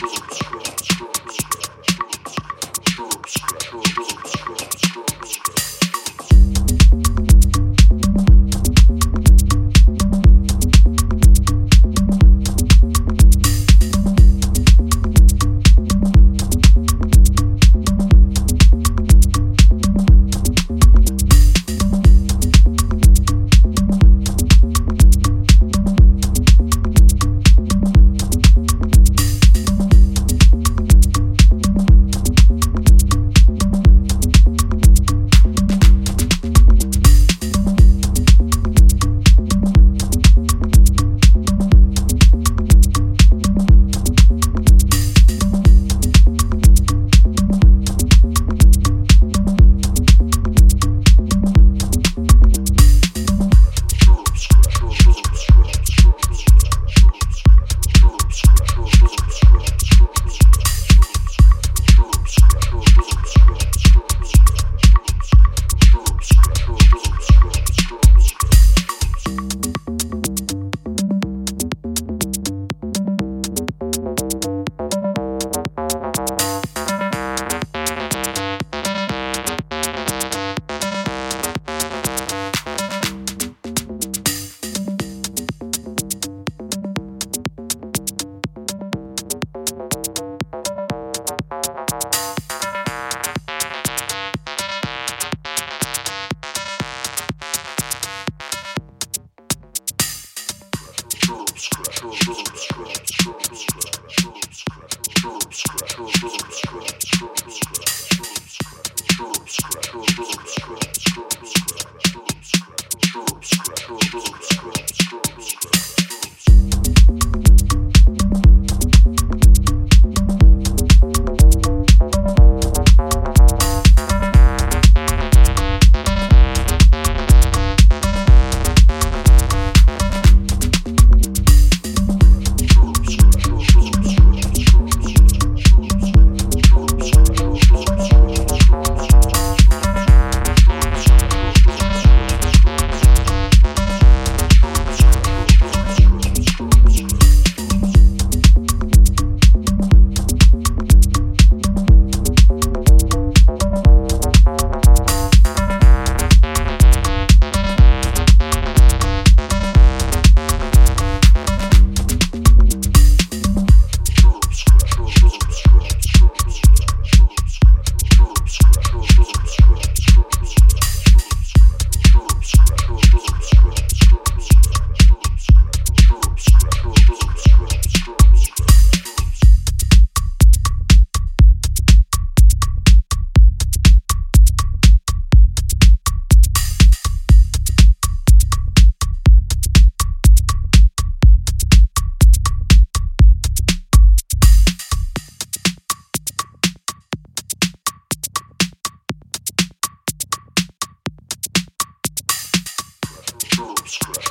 Boom. Scratch,